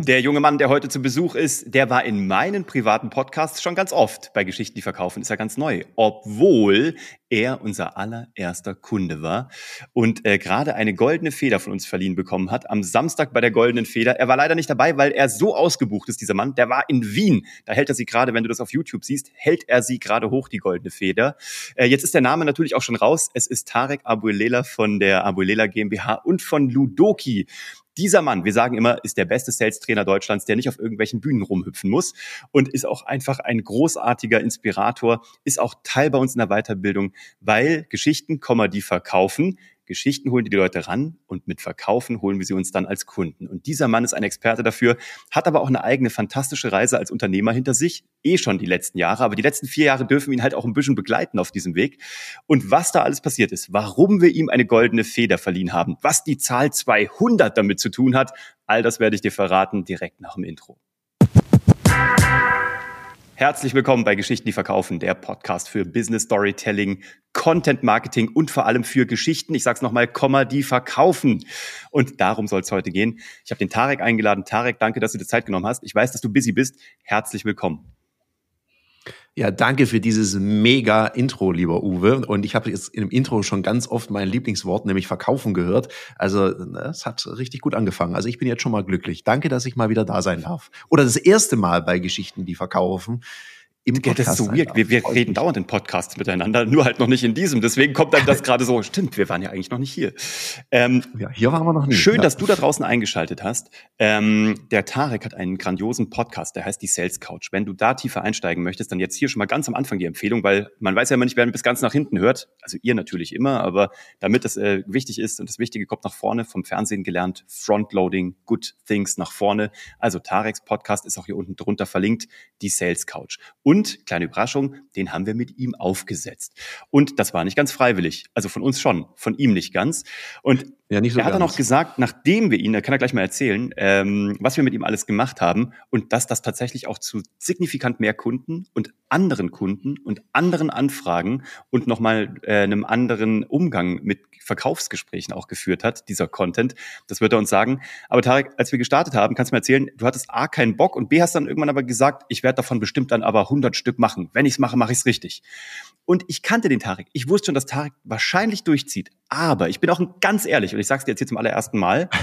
Der junge Mann, der heute zu Besuch ist, der war in meinen privaten Podcasts schon ganz oft. Bei Geschichten, die verkaufen, ist er ganz neu. Obwohl er unser allererster Kunde war und äh, gerade eine goldene Feder von uns verliehen bekommen hat. Am Samstag bei der goldenen Feder. Er war leider nicht dabei, weil er so ausgebucht ist, dieser Mann. Der war in Wien. Da hält er sie gerade, wenn du das auf YouTube siehst, hält er sie gerade hoch, die goldene Feder. Äh, jetzt ist der Name natürlich auch schon raus. Es ist Tarek Abuelela von der Abuelela GmbH und von Ludoki. Dieser Mann, wir sagen immer, ist der beste Sales-Trainer Deutschlands, der nicht auf irgendwelchen Bühnen rumhüpfen muss und ist auch einfach ein großartiger Inspirator, ist auch Teil bei uns in der Weiterbildung, weil Geschichten, die verkaufen, Geschichten holen die, die Leute ran und mit Verkaufen holen wir sie uns dann als Kunden. Und dieser Mann ist ein Experte dafür, hat aber auch eine eigene fantastische Reise als Unternehmer hinter sich, eh schon die letzten Jahre, aber die letzten vier Jahre dürfen ihn halt auch ein bisschen begleiten auf diesem Weg. Und was da alles passiert ist, warum wir ihm eine goldene Feder verliehen haben, was die Zahl 200 damit zu tun hat, all das werde ich dir verraten direkt nach dem Intro. Herzlich willkommen bei Geschichten, die verkaufen, der Podcast für Business Storytelling, Content Marketing und vor allem für Geschichten. Ich sag's nochmal, Komma, die verkaufen. Und darum soll es heute gehen. Ich habe den Tarek eingeladen. Tarek, danke, dass du dir Zeit genommen hast. Ich weiß, dass du busy bist. Herzlich willkommen. Ja, danke für dieses mega Intro, lieber Uwe. Und ich habe jetzt im Intro schon ganz oft mein Lieblingswort, nämlich verkaufen gehört. Also es hat richtig gut angefangen. Also ich bin jetzt schon mal glücklich. Danke, dass ich mal wieder da sein darf. Oder das erste Mal bei Geschichten, die verkaufen im Podcast. Das ist so weird. Wir, wir reden dauernd in Podcasts miteinander, nur halt noch nicht in diesem. Deswegen kommt dann das gerade so, stimmt, wir waren ja eigentlich noch nicht hier. Ähm, ja, hier waren wir noch nicht. Schön, ja. dass du da draußen eingeschaltet hast. Ähm, der Tarek hat einen grandiosen Podcast, der heißt die Sales Couch. Wenn du da tiefer einsteigen möchtest, dann jetzt hier schon mal ganz am Anfang die Empfehlung, weil man weiß ja immer nicht, wer bis ganz nach hinten hört. Also ihr natürlich immer, aber damit das äh, wichtig ist und das Wichtige kommt nach vorne, vom Fernsehen gelernt, Frontloading, Good Things nach vorne. Also Tareks Podcast ist auch hier unten drunter verlinkt, die Sales Couch. Und und, kleine Überraschung, den haben wir mit ihm aufgesetzt. Und das war nicht ganz freiwillig. Also von uns schon, von ihm nicht ganz. Und ja, nicht so er hat dann auch gesagt, nachdem wir ihn, da kann er gleich mal erzählen, ähm, was wir mit ihm alles gemacht haben und dass das tatsächlich auch zu signifikant mehr Kunden und anderen Kunden und anderen Anfragen und nochmal äh, einem anderen Umgang mit Verkaufsgesprächen auch geführt hat, dieser Content. Das wird er uns sagen. Aber Tarek, als wir gestartet haben, kannst du mir erzählen, du hattest A, keinen Bock und B, hast dann irgendwann aber gesagt, ich werde davon bestimmt dann aber 100 Stück machen. Wenn ich es mache, mache ich es richtig. Und ich kannte den Tarek. Ich wusste schon, dass Tarek wahrscheinlich durchzieht. Aber ich bin auch ganz ehrlich und ich sage es dir jetzt hier zum allerersten Mal.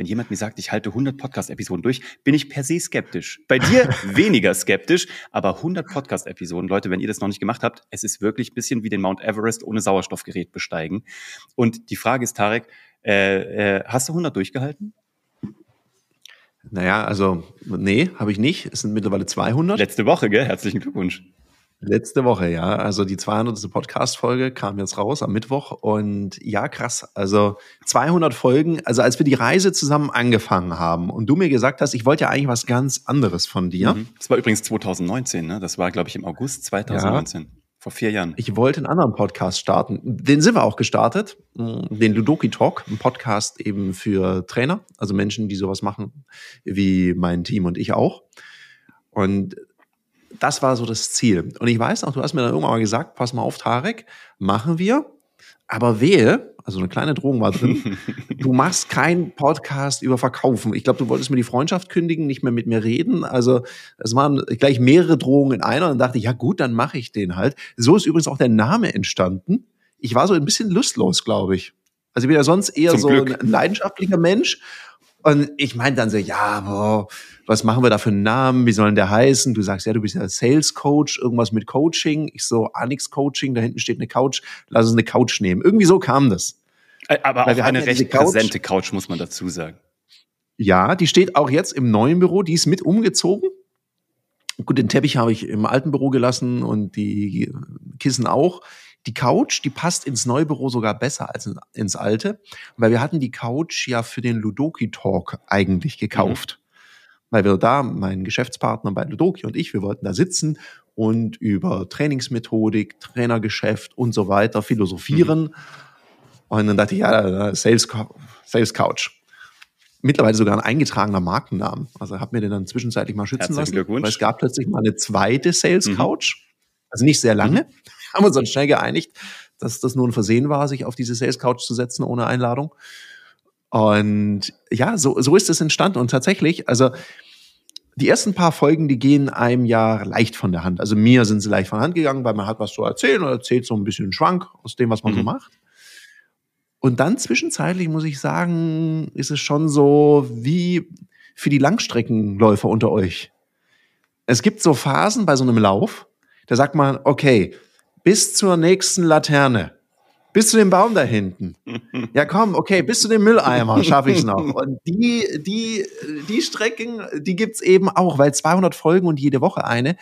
wenn jemand mir sagt, ich halte 100 Podcast-Episoden durch, bin ich per se skeptisch. Bei dir weniger skeptisch, aber 100 Podcast-Episoden, Leute, wenn ihr das noch nicht gemacht habt, es ist wirklich ein bisschen wie den Mount Everest ohne Sauerstoffgerät besteigen. Und die Frage ist, Tarek, äh, äh, hast du 100 durchgehalten? Naja, also nee, habe ich nicht. Es sind mittlerweile 200. Letzte Woche, gell? Herzlichen Glückwunsch. Letzte Woche, ja. Also die 200. Podcast-Folge kam jetzt raus am Mittwoch und ja, krass. Also 200 Folgen. Also als wir die Reise zusammen angefangen haben und du mir gesagt hast, ich wollte ja eigentlich was ganz anderes von dir. Mhm. Das war übrigens 2019, ne? Das war, glaube ich, im August 2019. Ja. Vor vier Jahren. Ich wollte einen anderen Podcast starten. Den sind wir auch gestartet. Den Ludoki Talk, ein Podcast eben für Trainer, also Menschen, die sowas machen, wie mein Team und ich auch. Und das war so das Ziel. Und ich weiß noch, du hast mir dann irgendwann mal gesagt, pass mal auf, Tarek, machen wir. Aber wehe, also eine kleine Drohung war drin, du machst keinen Podcast über Verkaufen. Ich glaube, du wolltest mir die Freundschaft kündigen, nicht mehr mit mir reden. Also es waren gleich mehrere Drohungen in einer und dachte ich, ja gut, dann mache ich den halt. So ist übrigens auch der Name entstanden. Ich war so ein bisschen lustlos, glaube ich. Also ich bin ja sonst eher Zum so Glück. ein leidenschaftlicher Mensch und ich meinte dann so, ja, boah, was machen wir da für einen Namen? Wie soll der heißen? Du sagst, ja, du bist ja Sales Coach, irgendwas mit Coaching. Ich so, Anix Coaching, da hinten steht eine Couch, lass uns eine Couch nehmen. Irgendwie so kam das. Aber Weil auch eine recht Couch. präsente Couch, muss man dazu sagen. Ja, die steht auch jetzt im neuen Büro, die ist mit umgezogen. Gut, den Teppich habe ich im alten Büro gelassen und die Kissen auch. Die Couch, die passt ins Neubüro sogar besser als ins alte, weil wir hatten die Couch ja für den Ludoki Talk eigentlich gekauft. Mhm. Weil wir da, mein Geschäftspartner bei Ludoki und ich, wir wollten da sitzen und über Trainingsmethodik, Trainergeschäft und so weiter philosophieren. Mhm. Und dann dachte ich, ja, Sales, Sales Couch mittlerweile sogar ein eingetragener Markennamen. Also habe mir den dann zwischenzeitlich mal schützen lassen. Glückwunsch. Weil es gab plötzlich mal eine zweite Sales mhm. Couch. Mhm. Also nicht sehr lange. Mhm haben uns dann schnell geeinigt, dass das nur ein Versehen war, sich auf diese Sales Couch zu setzen ohne Einladung. Und ja, so, so ist es entstanden. Und tatsächlich, also die ersten paar Folgen, die gehen einem ja leicht von der Hand. Also mir sind sie leicht von der Hand gegangen, weil man hat was zu erzählen oder erzählt so ein bisschen einen Schwank aus dem, was man mhm. so macht. Und dann zwischenzeitlich muss ich sagen, ist es schon so wie für die Langstreckenläufer unter euch. Es gibt so Phasen bei so einem Lauf, da sagt man, okay, bis zur nächsten Laterne bis zu dem Baum da hinten. Ja, komm, okay, bis zu dem Mülleimer schaffe ich es noch. Und die, die, die Strecken, die gibt's eben auch, weil 200 Folgen und jede Woche eine,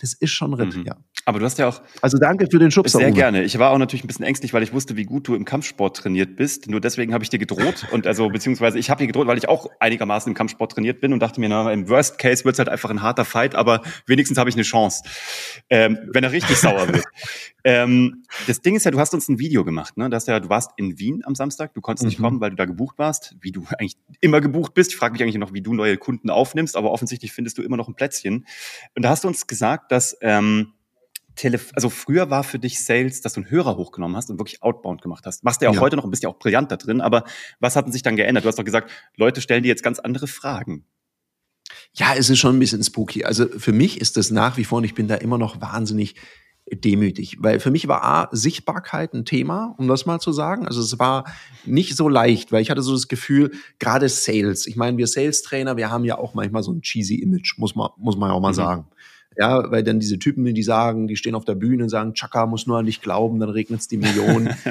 das ist schon Ritt, mhm. ja. Aber du hast ja auch. Also danke für den Schubser. Sehr Uwe. gerne. Ich war auch natürlich ein bisschen ängstlich, weil ich wusste, wie gut du im Kampfsport trainiert bist. Nur deswegen habe ich dir gedroht. Und also, beziehungsweise ich habe dir gedroht, weil ich auch einigermaßen im Kampfsport trainiert bin und dachte mir, na, im Worst Case wird's halt einfach ein harter Fight, aber wenigstens habe ich eine Chance. Ähm, wenn er richtig sauer wird. Ähm, das Ding ist ja, du hast uns ein Video gemacht, ne? Das ja, du warst in Wien am Samstag, du konntest mhm. nicht kommen, weil du da gebucht warst, wie du eigentlich immer gebucht bist. Ich frage mich eigentlich noch, wie du neue Kunden aufnimmst, aber offensichtlich findest du immer noch ein Plätzchen. Und da hast du uns gesagt, dass ähm, Telef also früher war für dich Sales, dass du einen Hörer hochgenommen hast und wirklich Outbound gemacht hast. Machst du ja auch ja. heute noch und bist ja auch brillant da drin, aber was hat denn sich dann geändert? Du hast doch gesagt, Leute stellen dir jetzt ganz andere Fragen. Ja, es ist schon ein bisschen spooky. Also für mich ist das nach wie vor, und ich bin da immer noch wahnsinnig demütig, weil für mich war A, Sichtbarkeit ein Thema, um das mal zu sagen. Also es war nicht so leicht, weil ich hatte so das Gefühl, gerade Sales, ich meine, wir Sales-Trainer, wir haben ja auch manchmal so ein cheesy Image, muss man, muss man ja auch mal mhm. sagen. Ja, weil dann diese Typen, die sagen, die stehen auf der Bühne und sagen, Chaka muss nur an dich glauben, dann regnet es die Millionen.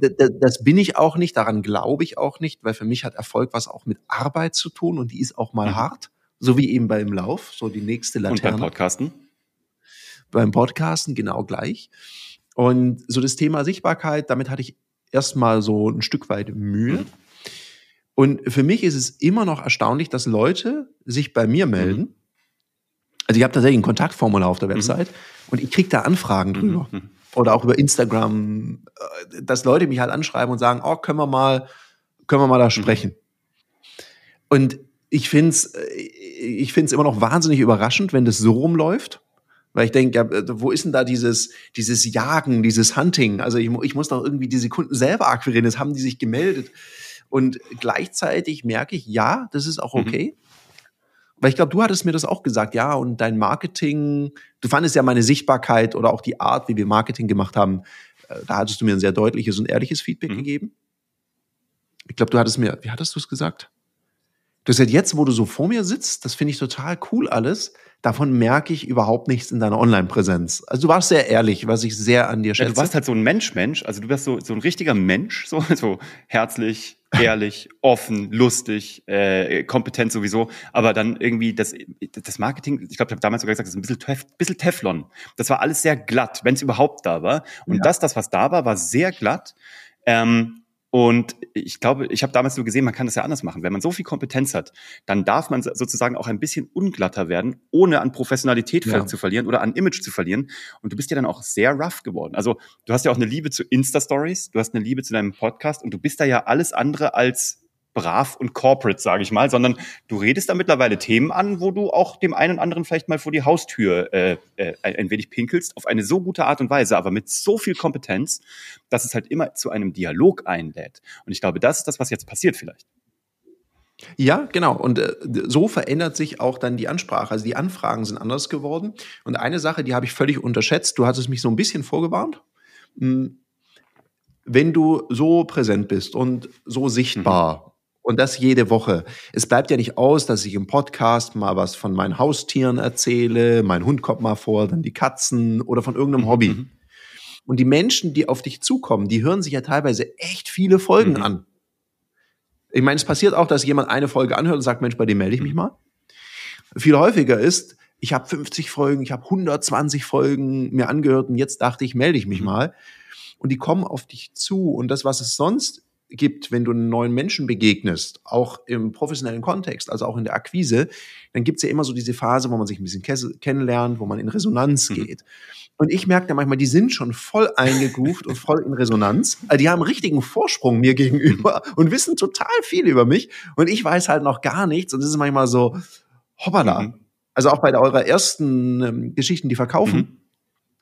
Äh, das bin ich auch nicht, daran glaube ich auch nicht, weil für mich hat Erfolg was auch mit Arbeit zu tun und die ist auch mal mhm. hart, so wie eben beim Lauf, so die nächste Laterne. Und beim Podcasten? Beim Podcasten genau gleich. Und so das Thema Sichtbarkeit, damit hatte ich erstmal so ein Stück weit Mühe. Mhm. Und für mich ist es immer noch erstaunlich, dass Leute sich bei mir melden mhm also ich habe tatsächlich ein Kontaktformular auf der mhm. Website mhm. und ich kriege da Anfragen drüber. Mhm. Oder auch über Instagram, äh, dass Leute mich halt anschreiben und sagen, oh, können wir mal, können wir mal da mhm. sprechen. Und ich finde es äh, ich find's immer noch wahnsinnig überraschend, wenn das so rumläuft. Weil ich denke, ja, äh, wo ist denn da dieses, dieses Jagen, dieses Hunting? Also ich, ich muss doch irgendwie diese Kunden selber akquirieren. Das haben die sich gemeldet. Und gleichzeitig merke ich, ja, das ist auch okay. Mhm. Weil ich glaube, du hattest mir das auch gesagt, ja, und dein Marketing, du fandest ja meine Sichtbarkeit oder auch die Art, wie wir Marketing gemacht haben, äh, da hattest du mir ein sehr deutliches und ehrliches Feedback mhm. gegeben. Ich glaube, du hattest mir, wie hattest du es gesagt? Du hast jetzt, wo du so vor mir sitzt, das finde ich total cool alles. Davon merke ich überhaupt nichts in deiner Online-Präsenz. Also du warst sehr ehrlich, was ich sehr an dir schätze. Ja, du warst halt so ein Mensch-Mensch. Also du bist so, so ein richtiger Mensch, so, so herzlich, ehrlich, offen, lustig, äh, kompetent sowieso, aber dann irgendwie das, das Marketing, ich glaube, ich habe damals sogar gesagt, das ist ein bisschen, Tef bisschen Teflon. Das war alles sehr glatt, wenn es überhaupt da war. Und ja. das, das, was da war, war sehr glatt. Ähm, und ich glaube, ich habe damals nur gesehen, man kann das ja anders machen. Wenn man so viel Kompetenz hat, dann darf man sozusagen auch ein bisschen unglatter werden, ohne an Professionalität ja. zu verlieren oder an Image zu verlieren. Und du bist ja dann auch sehr rough geworden. Also du hast ja auch eine Liebe zu Insta-Stories, du hast eine Liebe zu deinem Podcast und du bist da ja alles andere als brav und corporate, sage ich mal, sondern du redest da mittlerweile Themen an, wo du auch dem einen oder anderen vielleicht mal vor die Haustür äh, äh, ein wenig pinkelst, auf eine so gute Art und Weise, aber mit so viel Kompetenz, dass es halt immer zu einem Dialog einlädt. Und ich glaube, das ist das, was jetzt passiert vielleicht. Ja, genau. Und äh, so verändert sich auch dann die Ansprache. Also die Anfragen sind anders geworden. Und eine Sache, die habe ich völlig unterschätzt. Du hattest mich so ein bisschen vorgewarnt. Hm, wenn du so präsent bist und so sichtbar mhm. Und das jede Woche. Es bleibt ja nicht aus, dass ich im Podcast mal was von meinen Haustieren erzähle, mein Hund kommt mal vor, dann die Katzen oder von irgendeinem mhm. Hobby. Mhm. Und die Menschen, die auf dich zukommen, die hören sich ja teilweise echt viele Folgen mhm. an. Ich meine, es passiert auch, dass jemand eine Folge anhört und sagt, Mensch, bei dem melde ich mich mhm. mal. Viel häufiger ist, ich habe 50 Folgen, ich habe 120 Folgen mir angehört und jetzt dachte ich, melde ich mich mhm. mal. Und die kommen auf dich zu. Und das, was es sonst gibt, wenn du einen neuen Menschen begegnest, auch im professionellen Kontext, also auch in der Akquise, dann gibt's ja immer so diese Phase, wo man sich ein bisschen kennenlernt, wo man in Resonanz mhm. geht. Und ich merke da manchmal, die sind schon voll eingegroovt und voll in Resonanz. Also die haben richtigen Vorsprung mir gegenüber und wissen total viel über mich. Und ich weiß halt noch gar nichts. Und das ist manchmal so, hoppala. Mhm. Also auch bei eurer ersten ähm, Geschichten, die verkaufen,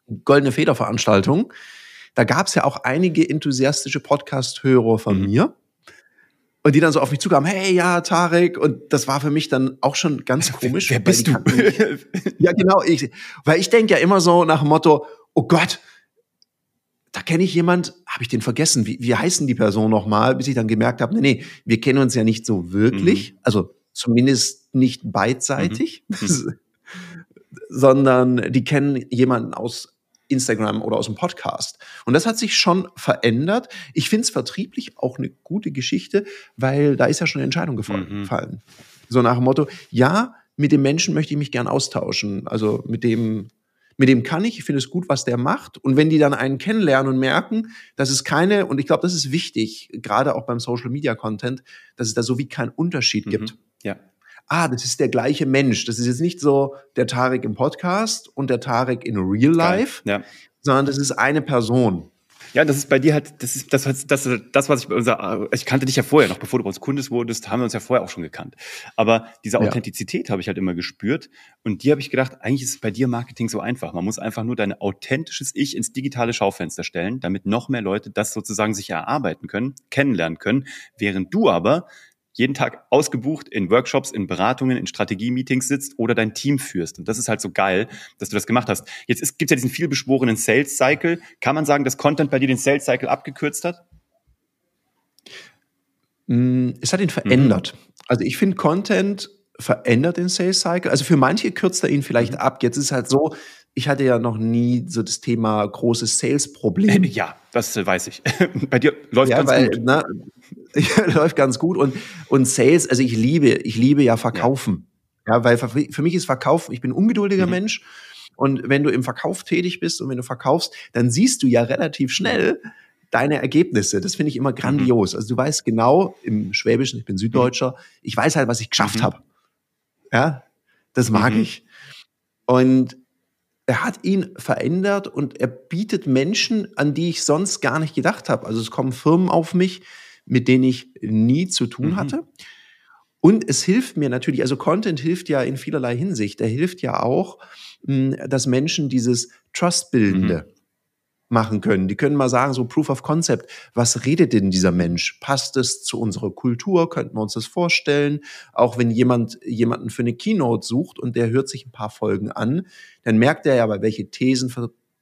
mhm. goldene Federveranstaltung, da gab es ja auch einige enthusiastische Podcast-Hörer von mhm. mir. und die dann so auf mich zukamen, hey, ja, Tarek. Und das war für mich dann auch schon ganz komisch. Wer bist du? ja, genau. Ich, weil ich denke ja immer so nach dem Motto, oh Gott, da kenne ich jemand, habe ich den vergessen, wie, wie heißen die Person nochmal, bis ich dann gemerkt habe, nee, nee, wir kennen uns ja nicht so wirklich, mhm. also zumindest nicht beidseitig, mhm. sondern die kennen jemanden aus Instagram oder aus dem Podcast. Und das hat sich schon verändert. Ich finde es vertrieblich auch eine gute Geschichte, weil da ist ja schon eine Entscheidung gefallen. Mhm. So nach dem Motto, ja, mit dem Menschen möchte ich mich gern austauschen. Also mit dem, mit dem kann ich, ich finde es gut, was der macht. Und wenn die dann einen kennenlernen und merken, dass es keine, und ich glaube, das ist wichtig, gerade auch beim Social Media Content, dass es da so wie keinen Unterschied mhm. gibt. Ja ah, das ist der gleiche Mensch. Das ist jetzt nicht so der Tarek im Podcast und der Tarek in Real Life, ja. sondern das ist eine Person. Ja, das ist bei dir halt, das ist das, das, das, das was ich bei unser, ich kannte dich ja vorher noch, bevor du bei uns Kundes wurdest, haben wir uns ja vorher auch schon gekannt. Aber diese Authentizität ja. habe ich halt immer gespürt und die habe ich gedacht, eigentlich ist es bei dir Marketing so einfach. Man muss einfach nur dein authentisches Ich ins digitale Schaufenster stellen, damit noch mehr Leute das sozusagen sich erarbeiten können, kennenlernen können, während du aber jeden Tag ausgebucht in Workshops, in Beratungen, in Strategie-Meetings sitzt oder dein Team führst. Und das ist halt so geil, dass du das gemacht hast. Jetzt gibt es ja diesen vielbeschworenen Sales-Cycle. Kann man sagen, dass Content bei dir den Sales-Cycle abgekürzt hat? Mm, es hat ihn verändert. Mhm. Also ich finde, Content verändert den Sales Cycle. Also für manche kürzt er ihn vielleicht mhm. ab. Jetzt ist es halt so, ich hatte ja noch nie so das Thema großes Sales-Problem. Ja, das weiß ich. Bei dir läuft ja, ganz weil, gut. Na, läuft ganz gut und und Sales, also ich liebe, ich liebe ja Verkaufen. Ja, ja weil für, mich ist Verkaufen, ich bin ein ungeduldiger mhm. Mensch und wenn du im Verkauf tätig bist und wenn du verkaufst, dann siehst du ja relativ schnell deine Ergebnisse. Das finde ich immer grandios. Also du weißt genau im Schwäbischen, ich bin Süddeutscher, ich weiß halt, was ich geschafft mhm. habe. Ja, das mag mhm. ich. Und er hat ihn verändert und er bietet Menschen, an die ich sonst gar nicht gedacht habe. Also es kommen Firmen auf mich, mit denen ich nie zu tun mhm. hatte. Und es hilft mir natürlich, also Content hilft ja in vielerlei Hinsicht. Er hilft ja auch, hm, dass Menschen dieses Trust-Bildende mhm machen können. Die können mal sagen, so Proof of Concept, was redet denn dieser Mensch? Passt es zu unserer Kultur? Könnten wir uns das vorstellen? Auch wenn jemand jemanden für eine Keynote sucht und der hört sich ein paar Folgen an, dann merkt er ja, aber welche Thesen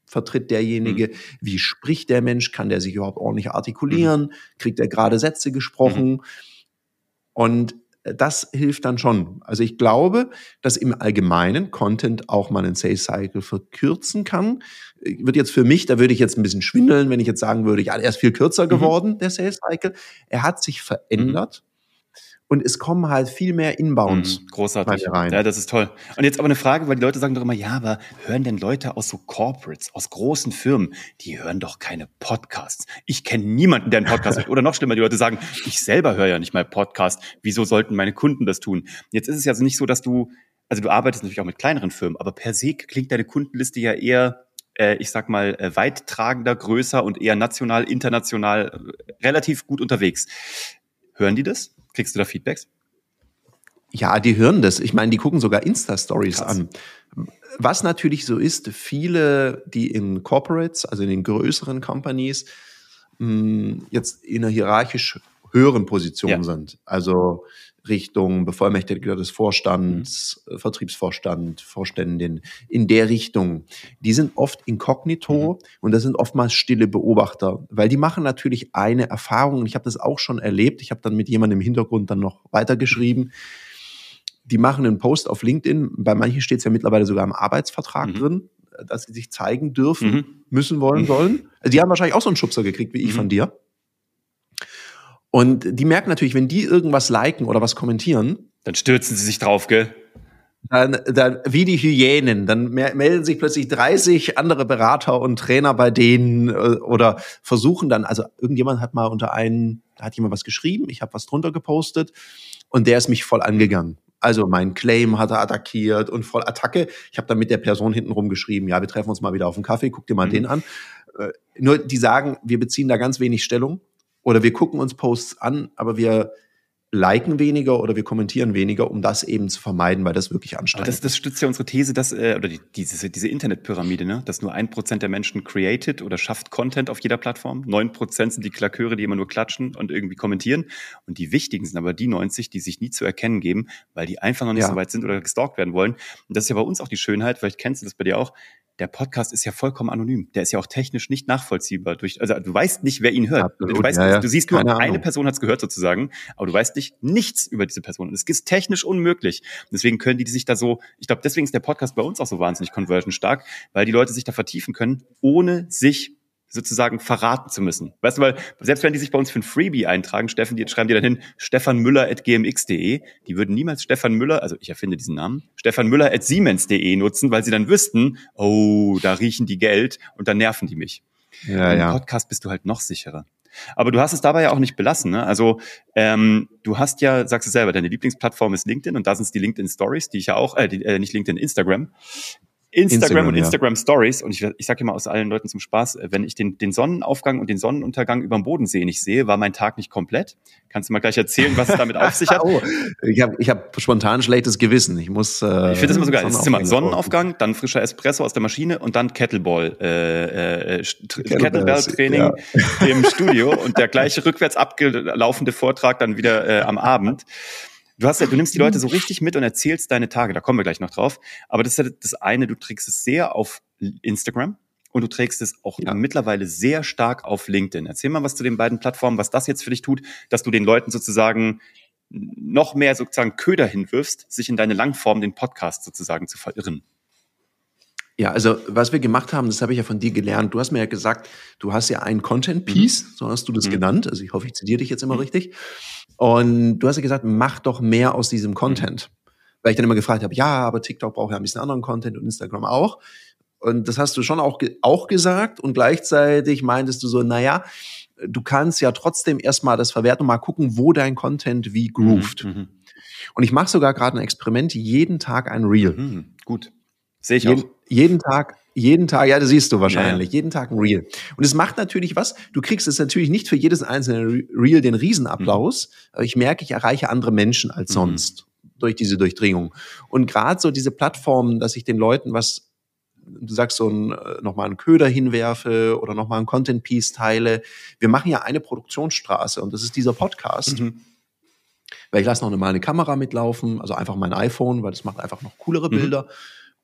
vertritt derjenige, mhm. wie spricht der Mensch, kann der sich überhaupt ordentlich artikulieren, mhm. kriegt er gerade Sätze gesprochen? Mhm. Und das hilft dann schon. Also ich glaube, dass im Allgemeinen Content auch mal einen Sales Cycle verkürzen kann. Wird jetzt für mich, da würde ich jetzt ein bisschen schwindeln, wenn ich jetzt sagen würde, ja, er ist viel kürzer mhm. geworden, der Sales Cycle. Er hat sich verändert. Und es kommen halt viel mehr Inbounds. Mhm, großartig. Rein. Ja, das ist toll. Und jetzt aber eine Frage, weil die Leute sagen doch immer, ja, aber hören denn Leute aus so Corporates, aus großen Firmen, die hören doch keine Podcasts. Ich kenne niemanden, der einen Podcast hört. Oder noch schlimmer, die Leute sagen, ich selber höre ja nicht mal Podcast. Wieso sollten meine Kunden das tun? Jetzt ist es ja so nicht so, dass du, also du arbeitest natürlich auch mit kleineren Firmen, aber per se klingt deine Kundenliste ja eher äh, ich sag mal, äh, weittragender, größer und eher national, international äh, relativ gut unterwegs. Hören die das? Kriegst du da Feedbacks? Ja, die hören das. Ich meine, die gucken sogar Insta-Stories an. Was natürlich so ist, viele, die in Corporates, also in den größeren Companies, hm, jetzt in einer hierarchisch höheren Position ja. sind. Also Richtung Bevollmächtigter des Vorstands, mhm. Vertriebsvorstand, Vorständin, in der Richtung. Die sind oft inkognito mhm. und das sind oftmals stille Beobachter, weil die machen natürlich eine Erfahrung und ich habe das auch schon erlebt. Ich habe dann mit jemandem im Hintergrund dann noch weitergeschrieben. Die machen einen Post auf LinkedIn. Bei manchen steht es ja mittlerweile sogar im Arbeitsvertrag mhm. drin, dass sie sich zeigen dürfen, mhm. müssen, wollen, mhm. sollen. Also die haben wahrscheinlich auch so einen Schubser gekriegt wie ich von mhm. dir. Und die merken natürlich, wenn die irgendwas liken oder was kommentieren, dann stürzen sie sich drauf, gell? Dann, dann wie die Hyänen, dann melden sich plötzlich 30 andere Berater und Trainer bei denen äh, oder versuchen dann, also irgendjemand hat mal unter einen, da hat jemand was geschrieben, ich habe was drunter gepostet und der ist mich voll angegangen. Also mein Claim hat er attackiert und voll Attacke. Ich habe dann mit der Person hintenrum geschrieben, ja, wir treffen uns mal wieder auf einen Kaffee, guck dir mal mhm. den an. Äh, nur die sagen, wir beziehen da ganz wenig Stellung oder wir gucken uns Posts an, aber wir liken weniger oder wir kommentieren weniger, um das eben zu vermeiden, weil das wirklich anstrengend das, das stützt ja unsere These, dass, äh, oder die, diese, diese Internetpyramide, ne? dass nur ein Prozent der Menschen created oder schafft Content auf jeder Plattform. Neun Prozent sind die Klaköre, die immer nur klatschen und irgendwie kommentieren. Und die wichtigen sind aber die 90, die sich nie zu erkennen geben, weil die einfach noch nicht ja. so weit sind oder gestalkt werden wollen. Und das ist ja bei uns auch die Schönheit, vielleicht kennst du das bei dir auch der Podcast ist ja vollkommen anonym. Der ist ja auch technisch nicht nachvollziehbar. Durch, also du weißt nicht, wer ihn hört. Absolut, du, weißt, ja, ja. du siehst nur, Keine eine Ahnung. Person hat es gehört sozusagen, aber du weißt nicht nichts über diese Person. Es ist technisch unmöglich. Deswegen können die sich da so, ich glaube, deswegen ist der Podcast bei uns auch so wahnsinnig conversion stark, weil die Leute sich da vertiefen können, ohne sich sozusagen verraten zu müssen. Weißt du, weil selbst wenn die sich bei uns für ein Freebie eintragen, Steffen, die schreiben die dann hin stefanmüller.gmx.de, die würden niemals Stefan Müller, also ich erfinde diesen Namen, Stefan Müller.siemens.de nutzen, weil sie dann wüssten, oh, da riechen die Geld und dann nerven die mich. Ja, Im ja. Podcast bist du halt noch sicherer. Aber du hast es dabei ja auch nicht belassen. Ne? Also ähm, du hast ja, sagst du selber, deine Lieblingsplattform ist LinkedIn und da sind es die LinkedIn Stories, die ich ja auch, äh, die, äh, nicht LinkedIn, Instagram, Instagram, Instagram und Instagram ja. Stories. Und ich, ich sage immer aus allen Leuten zum Spaß, äh, wenn ich den, den Sonnenaufgang und den Sonnenuntergang über dem Bodensee nicht sehe, war mein Tag nicht komplett. Kannst du mal gleich erzählen, was es damit auf sich hat? oh, ich habe ich hab spontan schlechtes Gewissen. Ich muss. Äh, ich finde das immer so geil. Es ist immer Sonnenaufgang, dann frischer Espresso aus der Maschine und dann Kettleball, äh, äh, Kettlebell-Training ja. im Studio und der gleiche rückwärts abgelaufene Vortrag dann wieder äh, am Abend. Du hast ja, du nimmst die Leute so richtig mit und erzählst deine Tage, da kommen wir gleich noch drauf. Aber das ist ja das eine, du trägst es sehr auf Instagram und du trägst es auch ja. mittlerweile sehr stark auf LinkedIn. Erzähl mal was zu den beiden Plattformen, was das jetzt für dich tut, dass du den Leuten sozusagen noch mehr sozusagen Köder hinwirfst, sich in deine Langform, den Podcast sozusagen zu verirren. Ja, also was wir gemacht haben, das habe ich ja von dir gelernt. Du hast mir ja gesagt, du hast ja ein Content Piece, mhm. so hast du das mhm. genannt. Also ich hoffe, ich zitiere dich jetzt immer mhm. richtig. Und du hast ja gesagt, mach doch mehr aus diesem Content. Mhm. Weil ich dann immer gefragt habe, ja, aber TikTok braucht ja ein bisschen anderen Content und Instagram auch. Und das hast du schon auch, auch gesagt. Und gleichzeitig meintest du so, naja, du kannst ja trotzdem erstmal das verwerten und mal gucken, wo dein Content wie. Mhm. mhm. Und ich mache sogar gerade ein Experiment, jeden Tag ein Reel. Mhm. Gut. Sehe ich jeden, auch. Jeden Tag, jeden Tag, ja, das siehst du wahrscheinlich, ja. jeden Tag ein Reel. Und es macht natürlich was, du kriegst es natürlich nicht für jedes einzelne Reel den Riesenapplaus, mhm. aber ich merke, ich erreiche andere Menschen als mhm. sonst durch diese Durchdringung. Und gerade so diese Plattformen, dass ich den Leuten was du sagst so ein, äh, nochmal einen Köder hinwerfe oder nochmal ein Content Piece teile. Wir machen ja eine Produktionsstraße und das ist dieser Podcast. Mhm. Weil ich lasse noch mal eine Kamera mitlaufen, also einfach mein iPhone, weil das macht einfach noch coolere mhm. Bilder.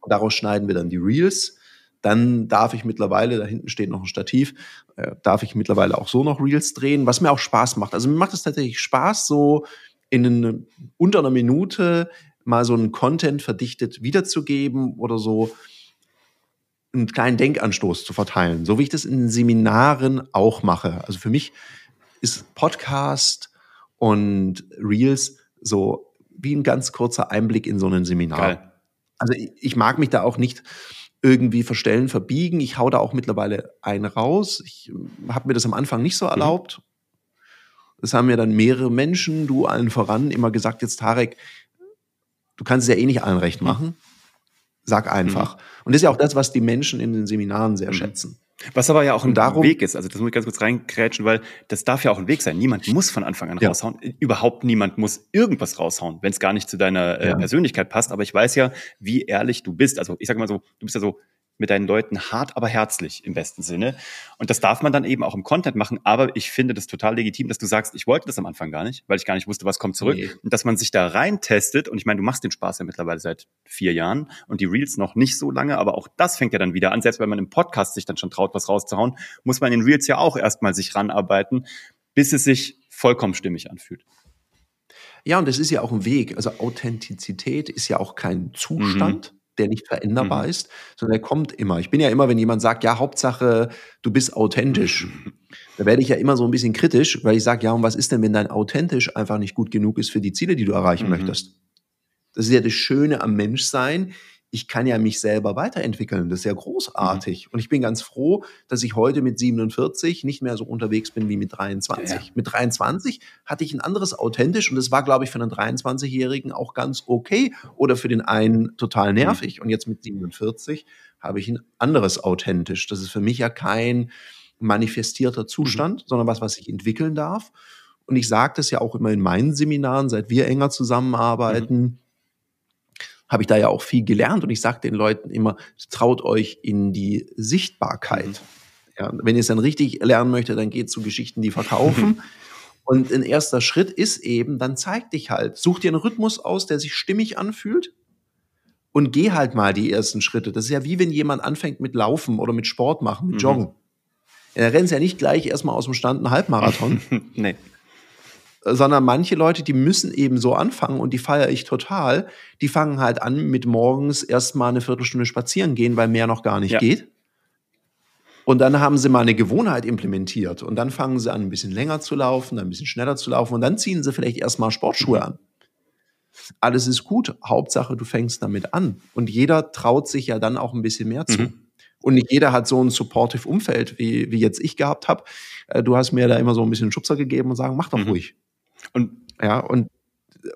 Daraus schneiden wir dann die Reels. Dann darf ich mittlerweile, da hinten steht noch ein Stativ, äh, darf ich mittlerweile auch so noch Reels drehen, was mir auch Spaß macht. Also mir macht es tatsächlich Spaß, so in eine, unter einer Minute mal so einen Content verdichtet wiederzugeben oder so einen kleinen Denkanstoß zu verteilen, so wie ich das in Seminaren auch mache. Also für mich ist Podcast und Reels so wie ein ganz kurzer Einblick in so ein Seminar. Geil. Also ich, ich mag mich da auch nicht irgendwie verstellen, verbiegen. Ich hau da auch mittlerweile einen raus. Ich ähm, habe mir das am Anfang nicht so mhm. erlaubt. Das haben mir dann mehrere Menschen, du allen voran, immer gesagt, jetzt Tarek, du kannst es ja eh nicht allen recht mhm. machen. Sag einfach. Mhm. Und das ist ja auch das, was die Menschen in den Seminaren sehr mhm. schätzen. Was aber ja auch ein darum, Weg ist, also das muss ich ganz kurz reinkrätschen, weil das darf ja auch ein Weg sein. Niemand muss von Anfang an ja. raushauen. Überhaupt niemand muss irgendwas raushauen, wenn es gar nicht zu deiner äh, Persönlichkeit passt. Aber ich weiß ja, wie ehrlich du bist. Also ich sag mal so, du bist ja so mit deinen Leuten hart, aber herzlich im besten Sinne. Und das darf man dann eben auch im Content machen. Aber ich finde das total legitim, dass du sagst, ich wollte das am Anfang gar nicht, weil ich gar nicht wusste, was kommt zurück. Nee. Und dass man sich da rein testet. Und ich meine, du machst den Spaß ja mittlerweile seit vier Jahren und die Reels noch nicht so lange. Aber auch das fängt ja dann wieder an. Selbst wenn man im Podcast sich dann schon traut, was rauszuhauen, muss man in den Reels ja auch erstmal sich ranarbeiten, bis es sich vollkommen stimmig anfühlt. Ja, und das ist ja auch ein Weg. Also Authentizität ist ja auch kein Zustand. Mhm der nicht veränderbar mhm. ist, sondern der kommt immer. Ich bin ja immer, wenn jemand sagt, ja, Hauptsache, du bist authentisch, mhm. da werde ich ja immer so ein bisschen kritisch, weil ich sage, ja, und was ist denn, wenn dein authentisch einfach nicht gut genug ist für die Ziele, die du erreichen mhm. möchtest? Das ist ja das Schöne am Menschsein ich kann ja mich selber weiterentwickeln. Das ist ja großartig. Mhm. Und ich bin ganz froh, dass ich heute mit 47 nicht mehr so unterwegs bin wie mit 23. Ja. Mit 23 hatte ich ein anderes authentisch und das war, glaube ich, für einen 23-Jährigen auch ganz okay oder für den einen total nervig. Mhm. Und jetzt mit 47 habe ich ein anderes authentisch. Das ist für mich ja kein manifestierter Zustand, mhm. sondern was, was ich entwickeln darf. Und ich sage das ja auch immer in meinen Seminaren, seit wir enger zusammenarbeiten. Habe ich da ja auch viel gelernt und ich sage den Leuten immer, traut euch in die Sichtbarkeit. Mhm. Ja, wenn ihr es dann richtig lernen möchtet, dann geht zu Geschichten, die verkaufen. Und ein erster Schritt ist eben, dann zeig dich halt. Such dir einen Rhythmus aus, der sich stimmig anfühlt und geh halt mal die ersten Schritte. Das ist ja wie wenn jemand anfängt mit Laufen oder mit Sport machen, mit mhm. Joggen. Mhm. Er rennt ja nicht gleich erstmal aus dem Stand einen Halbmarathon. nee sondern manche Leute, die müssen eben so anfangen und die feiere ich total. Die fangen halt an mit morgens erstmal eine Viertelstunde spazieren gehen, weil mehr noch gar nicht ja. geht. Und dann haben sie mal eine Gewohnheit implementiert und dann fangen sie an, ein bisschen länger zu laufen, ein bisschen schneller zu laufen und dann ziehen sie vielleicht erstmal Sportschuhe mhm. an. Alles ist gut. Hauptsache, du fängst damit an. Und jeder traut sich ja dann auch ein bisschen mehr zu. Mhm. Und nicht jeder hat so ein supportive Umfeld, wie, wie jetzt ich gehabt habe. Äh, du hast mir da immer so ein bisschen Schubser gegeben und sagen, mach doch mhm. ruhig. Und ja, und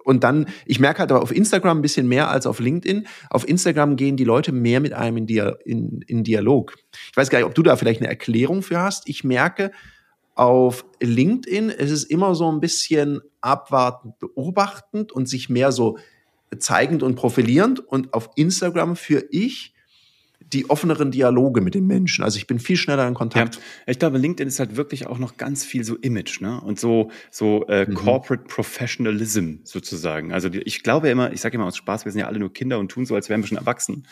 und dann, ich merke halt aber auf Instagram ein bisschen mehr als auf LinkedIn. Auf Instagram gehen die Leute mehr mit einem in, Dia in, in Dialog. Ich weiß gar nicht, ob du da vielleicht eine Erklärung für hast. Ich merke, auf LinkedIn ist es immer so ein bisschen abwartend, beobachtend und sich mehr so zeigend und profilierend. Und auf Instagram für ich die offeneren Dialoge mit den Menschen. Also ich bin viel schneller in Kontakt. Ja, ich glaube, LinkedIn ist halt wirklich auch noch ganz viel so Image, ne? Und so so äh, mhm. Corporate Professionalism sozusagen. Also die, ich glaube immer, ich sage immer aus Spaß, wir sind ja alle nur Kinder und tun so, als wären wir schon erwachsen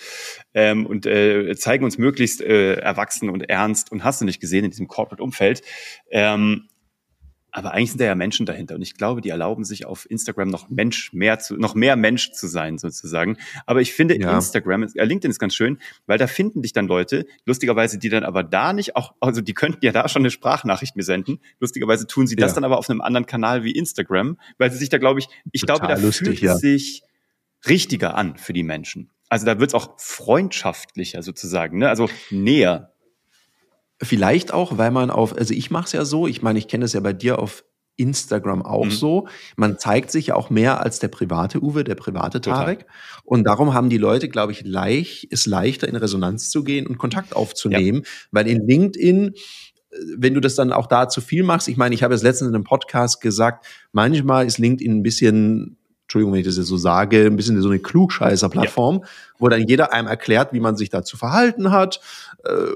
ähm, und äh, zeigen uns möglichst äh, erwachsen und ernst und hast du nicht gesehen in diesem Corporate Umfeld. Ähm, aber eigentlich sind da ja Menschen dahinter. Und ich glaube, die erlauben sich auf Instagram noch Mensch mehr zu, noch mehr Mensch zu sein, sozusagen. Aber ich finde ja. Instagram, äh, LinkedIn ist ganz schön, weil da finden dich dann Leute, lustigerweise, die dann aber da nicht auch, also die könnten ja da schon eine Sprachnachricht mir senden. Lustigerweise tun sie das ja. dann aber auf einem anderen Kanal wie Instagram, weil sie sich da, glaube ich, ich Total glaube, da lustig, fühlt ja. sich richtiger an für die Menschen. Also da wird es auch freundschaftlicher sozusagen, ne? also näher. Vielleicht auch, weil man auf, also ich mache es ja so, ich meine, ich kenne es ja bei dir auf Instagram auch mhm. so. Man zeigt sich ja auch mehr als der private Uwe, der private Tarek. Total. Und darum haben die Leute, glaube ich, leicht, es leichter in Resonanz zu gehen und Kontakt aufzunehmen, ja. weil in LinkedIn äh, wenn du das dann auch da zu viel machst, ich meine, ich habe es letztens in einem Podcast gesagt, manchmal ist LinkedIn ein bisschen Entschuldigung, wenn ich das jetzt so sage, ein bisschen so eine Klugscheißer-Plattform, ja. wo dann jeder einem erklärt, wie man sich da zu verhalten hat,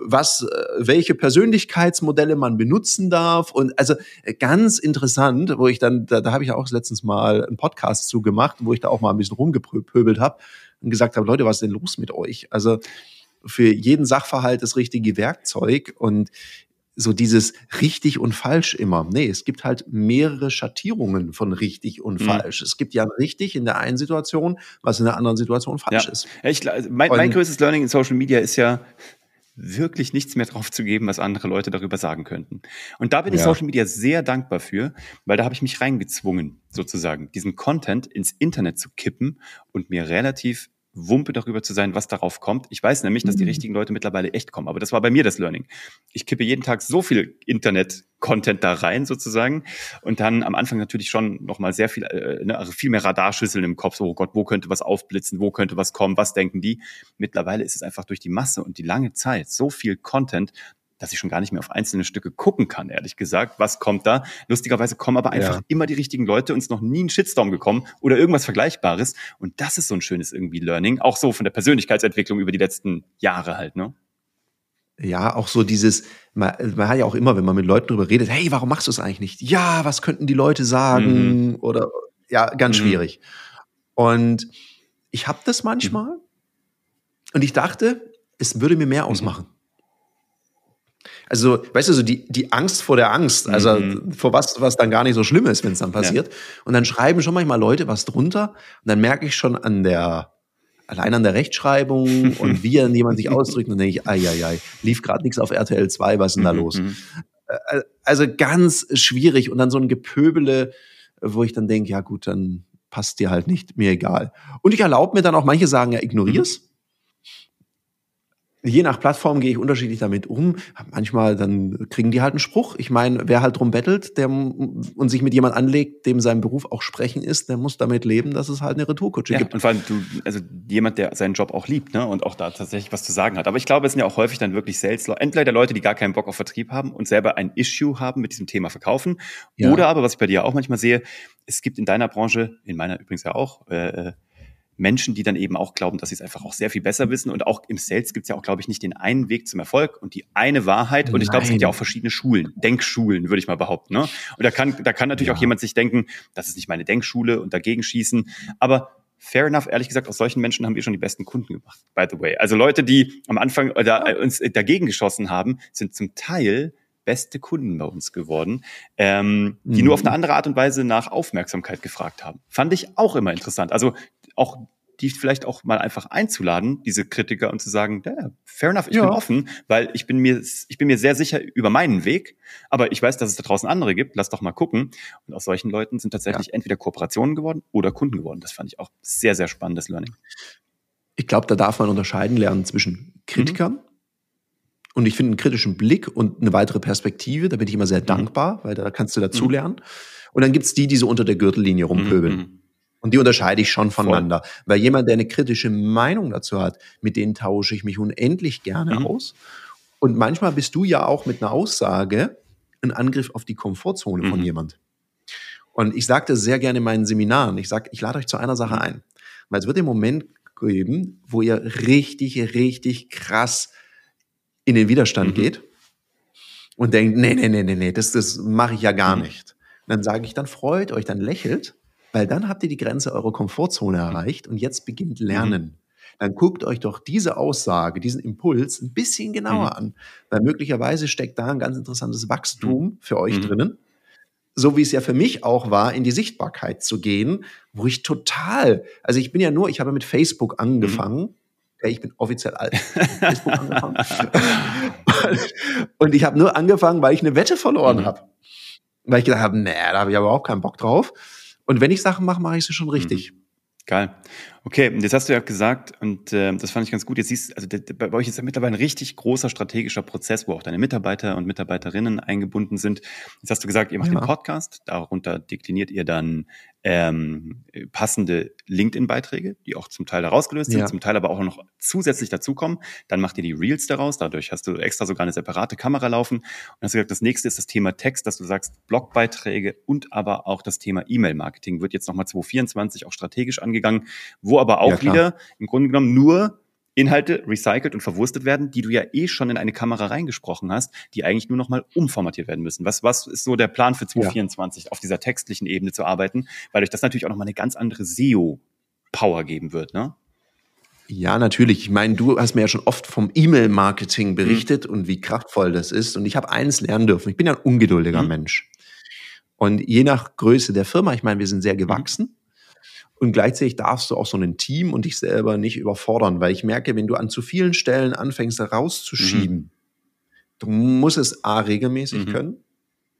was, äh, welche Persönlichkeitsmodelle man benutzen darf. Und also äh, ganz interessant, wo ich dann, da, da habe ich auch letztens mal einen Podcast zugemacht, wo ich da auch mal ein bisschen rumgepöbelt habe und gesagt habe, Leute, was ist denn los mit euch? Also für jeden Sachverhalt das richtige Werkzeug. Und so dieses richtig und falsch immer. Nee, es gibt halt mehrere Schattierungen von richtig und mhm. falsch. Es gibt ja richtig in der einen Situation, was in der anderen Situation falsch ja. ist. Ich, also mein, mein größtes Learning in Social Media ist ja, wirklich nichts mehr drauf zu geben, was andere Leute darüber sagen könnten. Und da bin ich Social Media sehr dankbar für, weil da habe ich mich reingezwungen, sozusagen, diesen Content ins Internet zu kippen und mir relativ Wumpe darüber zu sein, was darauf kommt. Ich weiß nämlich, dass die mhm. richtigen Leute mittlerweile echt kommen, aber das war bei mir das Learning. Ich kippe jeden Tag so viel Internet-Content da rein sozusagen und dann am Anfang natürlich schon nochmal sehr viel, äh, ne, also viel mehr Radarschüsseln im Kopf, so, oh Gott, wo könnte was aufblitzen, wo könnte was kommen, was denken die? Mittlerweile ist es einfach durch die Masse und die lange Zeit so viel Content, dass ich schon gar nicht mehr auf einzelne Stücke gucken kann, ehrlich gesagt. Was kommt da? Lustigerweise kommen aber einfach ja. immer die richtigen Leute und es ist noch nie ein Shitstorm gekommen oder irgendwas Vergleichbares. Und das ist so ein schönes irgendwie Learning, auch so von der Persönlichkeitsentwicklung über die letzten Jahre halt, ne? Ja, auch so dieses, man, man hat ja auch immer, wenn man mit Leuten drüber redet, hey, warum machst du es eigentlich nicht? Ja, was könnten die Leute sagen? Mhm. Oder ja, ganz mhm. schwierig. Und ich habe das manchmal mhm. und ich dachte, es würde mir mehr mhm. ausmachen. Also, weißt du, so die, die Angst vor der Angst, also mhm. vor was, was dann gar nicht so schlimm ist, wenn es dann passiert. Ja. Und dann schreiben schon manchmal Leute was drunter und dann merke ich schon an der, allein an der Rechtschreibung und wie jemand sich ausdrückt, dann denke ich, ai, ai, ai, lief gerade nichts auf RTL 2, was ist denn da mhm, los? Mhm. Äh, also ganz schwierig und dann so ein Gepöbele, wo ich dann denke, ja gut, dann passt dir halt nicht, mir egal. Und ich erlaube mir dann auch, manche sagen, ja, ignorier's. Je nach Plattform gehe ich unterschiedlich damit um. Manchmal dann kriegen die halt einen Spruch. Ich meine, wer halt drum bettelt der, und sich mit jemand anlegt, dem sein Beruf auch sprechen ist, der muss damit leben, dass es halt eine Retourkutsche ja, gibt. Und vor allem du, also jemand, der seinen Job auch liebt, ne, und auch da tatsächlich was zu sagen hat. Aber ich glaube, es sind ja auch häufig dann wirklich Sales, entweder Leute, die gar keinen Bock auf Vertrieb haben und selber ein Issue haben mit diesem Thema Verkaufen. Ja. Oder aber, was ich bei dir auch manchmal sehe, es gibt in deiner Branche, in meiner übrigens ja auch, äh, äh Menschen, die dann eben auch glauben, dass sie es einfach auch sehr viel besser wissen. Und auch im Sales gibt es ja auch, glaube ich, nicht den einen Weg zum Erfolg und die eine Wahrheit. Und ich glaube, es gibt ja auch verschiedene Schulen, Denkschulen, würde ich mal behaupten. Ne? Und da kann, da kann natürlich ja. auch jemand sich denken, das ist nicht meine Denkschule und dagegen schießen. Aber fair enough, ehrlich gesagt, aus solchen Menschen haben wir schon die besten Kunden gemacht, by the way. Also Leute, die am Anfang da, uns dagegen geschossen haben, sind zum Teil beste Kunden bei uns geworden, ähm, die mhm. nur auf eine andere Art und Weise nach Aufmerksamkeit gefragt haben. Fand ich auch immer interessant. Also auch die vielleicht auch mal einfach einzuladen, diese Kritiker, und zu sagen, ja, fair enough, ich ja. bin offen, weil ich bin mir, ich bin mir sehr sicher über meinen Weg, aber ich weiß, dass es da draußen andere gibt, lass doch mal gucken. Und aus solchen Leuten sind tatsächlich ja. entweder Kooperationen geworden oder Kunden geworden. Das fand ich auch sehr, sehr spannendes Learning. Ich glaube, da darf man unterscheiden lernen zwischen Kritikern mhm. und ich finde einen kritischen Blick und eine weitere Perspektive, da bin ich immer sehr mhm. dankbar, weil da kannst du dazulernen. Mhm. Und dann gibt's die, die so unter der Gürtellinie rumpöbeln. Und die unterscheide ich schon voneinander. Voll. Weil jemand, der eine kritische Meinung dazu hat, mit denen tausche ich mich unendlich gerne mhm. aus. Und manchmal bist du ja auch mit einer Aussage ein Angriff auf die Komfortzone mhm. von jemand. Und ich sage das sehr gerne in meinen Seminaren. Ich sage, ich lade euch zu einer Sache mhm. ein. Weil es wird den Moment geben, wo ihr richtig, richtig krass in den Widerstand mhm. geht und denkt, nee, nee, nee, nee, nee, das, das mache ich ja gar mhm. nicht. Und dann sage ich, dann freut euch, dann lächelt weil dann habt ihr die Grenze eurer Komfortzone erreicht und jetzt beginnt mhm. Lernen. Mhm. Dann guckt euch doch diese Aussage, diesen Impuls ein bisschen genauer mhm. an, weil möglicherweise steckt da ein ganz interessantes Wachstum mhm. für euch mhm. drinnen. So wie es ja für mich auch war, in die Sichtbarkeit zu gehen, wo ich total, also ich bin ja nur, ich habe mit Facebook angefangen, mhm. Ja, ich bin offiziell alt. Facebook angefangen. und ich habe nur angefangen, weil ich eine Wette verloren mhm. habe. Weil ich gedacht habe, nee, da habe ich aber auch keinen Bock drauf. Und wenn ich Sachen mache, mache ich sie schon richtig. Mhm. Geil. Okay, jetzt hast du ja gesagt, und äh, das fand ich ganz gut, jetzt siehst also bei euch ist ja mittlerweile ein richtig großer strategischer Prozess, wo auch deine Mitarbeiter und Mitarbeiterinnen eingebunden sind. Jetzt hast du gesagt, ihr macht ja. den Podcast, darunter dekliniert ihr dann ähm, passende LinkedIn-Beiträge, die auch zum Teil daraus gelöst sind, ja. zum Teil aber auch noch zusätzlich dazukommen. Dann macht ihr die Reels daraus, dadurch hast du extra sogar eine separate Kamera laufen. Und hast gesagt, das nächste ist das Thema Text, dass du sagst, Blogbeiträge und aber auch das Thema E-Mail-Marketing wird jetzt nochmal 2024 auch strategisch angegangen, wo aber auch ja, wieder im Grunde genommen nur Inhalte recycelt und verwurstet werden, die du ja eh schon in eine Kamera reingesprochen hast, die eigentlich nur noch mal umformatiert werden müssen. Was, was ist so der Plan für 2024, ja. auf dieser textlichen Ebene zu arbeiten? Weil euch das natürlich auch noch mal eine ganz andere SEO-Power geben wird, ne? Ja, natürlich. Ich meine, du hast mir ja schon oft vom E-Mail-Marketing berichtet mhm. und wie kraftvoll das ist. Und ich habe eines lernen dürfen. Ich bin ja ein ungeduldiger mhm. Mensch. Und je nach Größe der Firma, ich meine, wir sind sehr gewachsen. Und gleichzeitig darfst du auch so ein Team und dich selber nicht überfordern, weil ich merke, wenn du an zu vielen Stellen anfängst rauszuschieben, mhm. du musst es A regelmäßig mhm. können,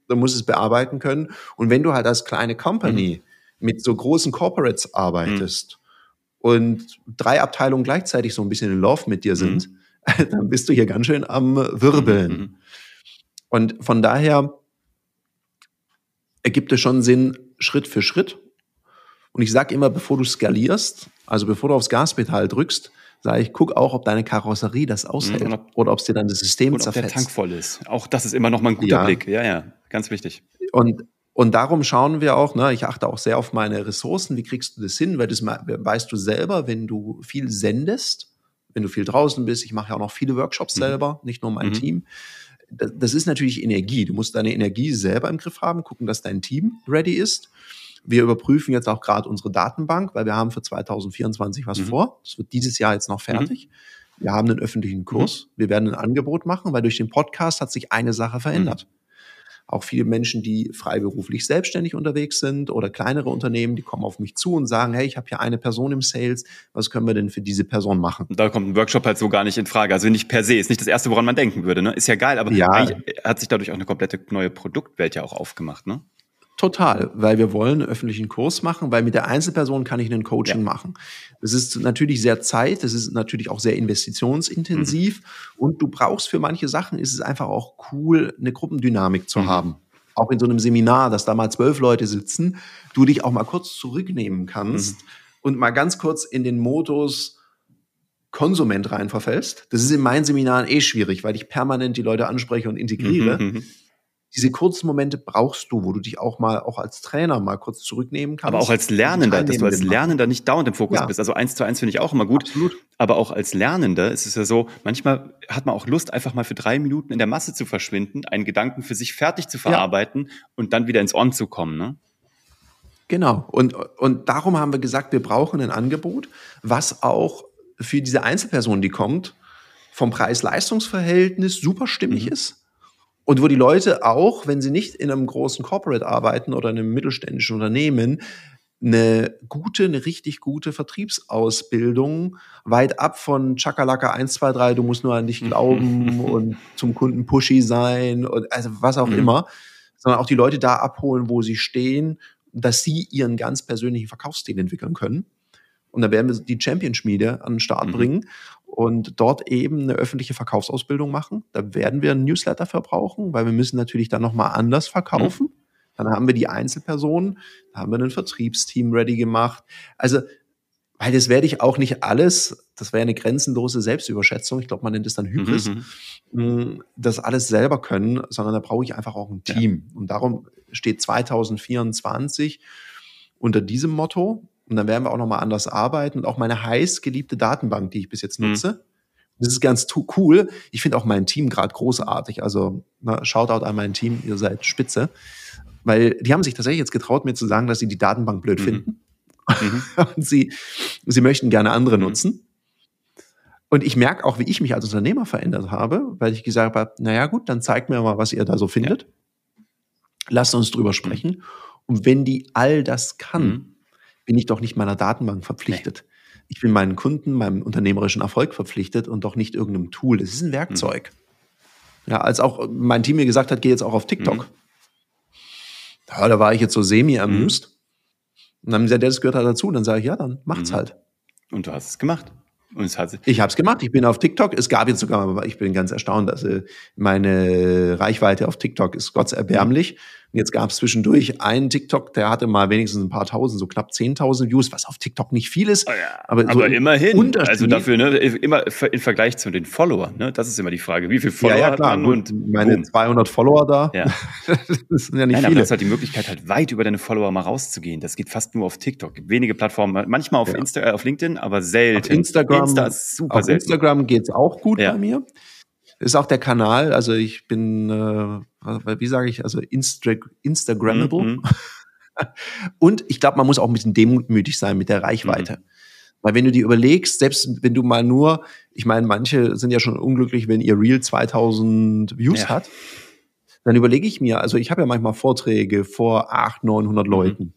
du musst es bearbeiten können. Und wenn du halt als kleine Company mhm. mit so großen Corporates arbeitest mhm. und drei Abteilungen gleichzeitig so ein bisschen in Love mit dir sind, mhm. dann bist du hier ganz schön am Wirbeln. Mhm. Und von daher ergibt es schon Sinn, Schritt für Schritt und ich sage immer, bevor du skalierst, also bevor du aufs Gaspedal drückst, sage ich, guck auch, ob deine Karosserie das aushält mhm, ob, oder ob es dir dann das System und zerfetzt. Ob der Tank voll ist. Auch das ist immer noch mal ein guter ja. Blick. Ja, ja, ganz wichtig. Und und darum schauen wir auch, ne, ich achte auch sehr auf meine Ressourcen. Wie kriegst du das hin? Weil das weißt du selber, wenn du viel sendest, wenn du viel draußen bist. Ich mache ja auch noch viele Workshops mhm. selber, nicht nur mein mhm. Team. Das, das ist natürlich Energie. Du musst deine Energie selber im Griff haben, gucken, dass dein Team ready ist. Wir überprüfen jetzt auch gerade unsere Datenbank, weil wir haben für 2024 was mhm. vor. Das wird dieses Jahr jetzt noch fertig. Mhm. Wir haben einen öffentlichen Kurs. Mhm. Wir werden ein Angebot machen, weil durch den Podcast hat sich eine Sache verändert. Mhm. Auch viele Menschen, die freiberuflich selbstständig unterwegs sind oder kleinere Unternehmen, die kommen auf mich zu und sagen, hey, ich habe hier eine Person im Sales, was können wir denn für diese Person machen? Da kommt ein Workshop halt so gar nicht in Frage. Also nicht per se, ist nicht das Erste, woran man denken würde. Ne? Ist ja geil, aber ja. hat sich dadurch auch eine komplette neue Produktwelt ja auch aufgemacht. Ne? Total, weil wir wollen einen öffentlichen Kurs machen, weil mit der Einzelperson kann ich einen Coaching ja. machen. Das ist natürlich sehr Zeit, das ist natürlich auch sehr investitionsintensiv mhm. und du brauchst für manche Sachen, ist es einfach auch cool, eine Gruppendynamik zu mhm. haben. Auch in so einem Seminar, dass da mal zwölf Leute sitzen, du dich auch mal kurz zurücknehmen kannst mhm. und mal ganz kurz in den Modus Konsument rein verfällst. Das ist in meinen Seminaren eh schwierig, weil ich permanent die Leute anspreche und integriere. Diese kurzen Momente brauchst du, wo du dich auch mal, auch als Trainer mal kurz zurücknehmen kannst. Aber auch als Lernender, dass du als Lernender nicht dauernd im Fokus ja. bist. Also eins zu eins finde ich auch immer gut. Absolut. Aber auch als Lernender ist es ja so, manchmal hat man auch Lust, einfach mal für drei Minuten in der Masse zu verschwinden, einen Gedanken für sich fertig zu verarbeiten ja. und dann wieder ins On zu kommen, ne? Genau. Und, und darum haben wir gesagt, wir brauchen ein Angebot, was auch für diese Einzelperson, die kommt, vom Preis-Leistungs-Verhältnis super stimmig mhm. ist und wo die Leute auch, wenn sie nicht in einem großen Corporate arbeiten oder in einem mittelständischen Unternehmen, eine gute, eine richtig gute Vertriebsausbildung, weit ab von Chakalaka 1, 2, 3, du musst nur an dich glauben und zum Kunden pushy sein und also was auch mhm. immer, sondern auch die Leute da abholen, wo sie stehen, dass sie ihren ganz persönlichen Verkaufsstil entwickeln können. Und da werden wir die Champion-Schmiede an den Start mhm. bringen und dort eben eine öffentliche Verkaufsausbildung machen. Da werden wir ein Newsletter verbrauchen, weil wir müssen natürlich dann nochmal anders verkaufen. Mhm. Dann haben wir die Einzelpersonen, da haben wir ein Vertriebsteam ready gemacht. Also, weil das werde ich auch nicht alles, das wäre eine grenzenlose Selbstüberschätzung, ich glaube, man nennt es dann Hybris, mhm. mhm. das alles selber können, sondern da brauche ich einfach auch ein Team. Ja. Und darum steht 2024 unter diesem Motto, und dann werden wir auch nochmal anders arbeiten. Und auch meine heiß geliebte Datenbank, die ich bis jetzt mhm. nutze. Mhm. Das ist ganz cool. Ich finde auch mein Team gerade großartig. Also na, Shoutout an mein Team, ihr seid spitze. Weil die haben sich tatsächlich jetzt getraut, mir zu sagen, dass sie die Datenbank blöd mhm. finden. Mhm. Und sie, sie möchten gerne andere mhm. nutzen. Und ich merke auch, wie ich mich als Unternehmer verändert habe, weil ich gesagt habe, naja gut, dann zeigt mir mal, was ihr da so findet. Ja. Lasst uns drüber sprechen. Und wenn die all das kann, mhm bin ich doch nicht meiner Datenbank verpflichtet. Nee. Ich bin meinen Kunden, meinem unternehmerischen Erfolg verpflichtet und doch nicht irgendeinem Tool. Das ist ein Werkzeug. Mhm. Ja, als auch mein Team mir gesagt hat, geh jetzt auch auf TikTok. Mhm. Ja, da war ich jetzt so semi-amused. Mhm. Und dann haben sie gesagt, das gehört halt dazu. Und dann sage ich, ja, dann macht's mhm. halt. Und du hast es gemacht. Und es hat ich habe es gemacht. Ich bin auf TikTok. Es gab jetzt sogar, aber ich bin ganz erstaunt, dass äh, meine Reichweite auf TikTok ist Gott erbärmlich. Und jetzt gab es zwischendurch einen TikTok, der hatte mal wenigstens ein paar tausend, so knapp 10.000 Views, was auf TikTok nicht viel ist. Oh ja, aber, so aber immerhin. Also dafür, ne, immer im Vergleich zu den Followern, ne, das ist immer die Frage. Wie viele Follower ja, ja, klar. hat man? Und meine boom. 200 Follower da. Ja. das sind ja nicht Nein, viele. Aber du hast halt die Möglichkeit, halt weit über deine Follower mal rauszugehen. Das geht fast nur auf TikTok. Wenige Plattformen, manchmal auf. Insta, äh, auf LinkedIn, aber selten. Auf Instagram, Insta ist super auf selten. Instagram geht's auch gut bei mir ist auch der Kanal, also ich bin, äh, wie sage ich, also Insta Instagrammable. Mhm. Und ich glaube, man muss auch ein bisschen demütig sein mit der Reichweite. Mhm. Weil wenn du dir überlegst, selbst wenn du mal nur, ich meine, manche sind ja schon unglücklich, wenn ihr Reel 2000 Views ja. hat, dann überlege ich mir, also ich habe ja manchmal Vorträge vor 800, 900 mhm. Leuten.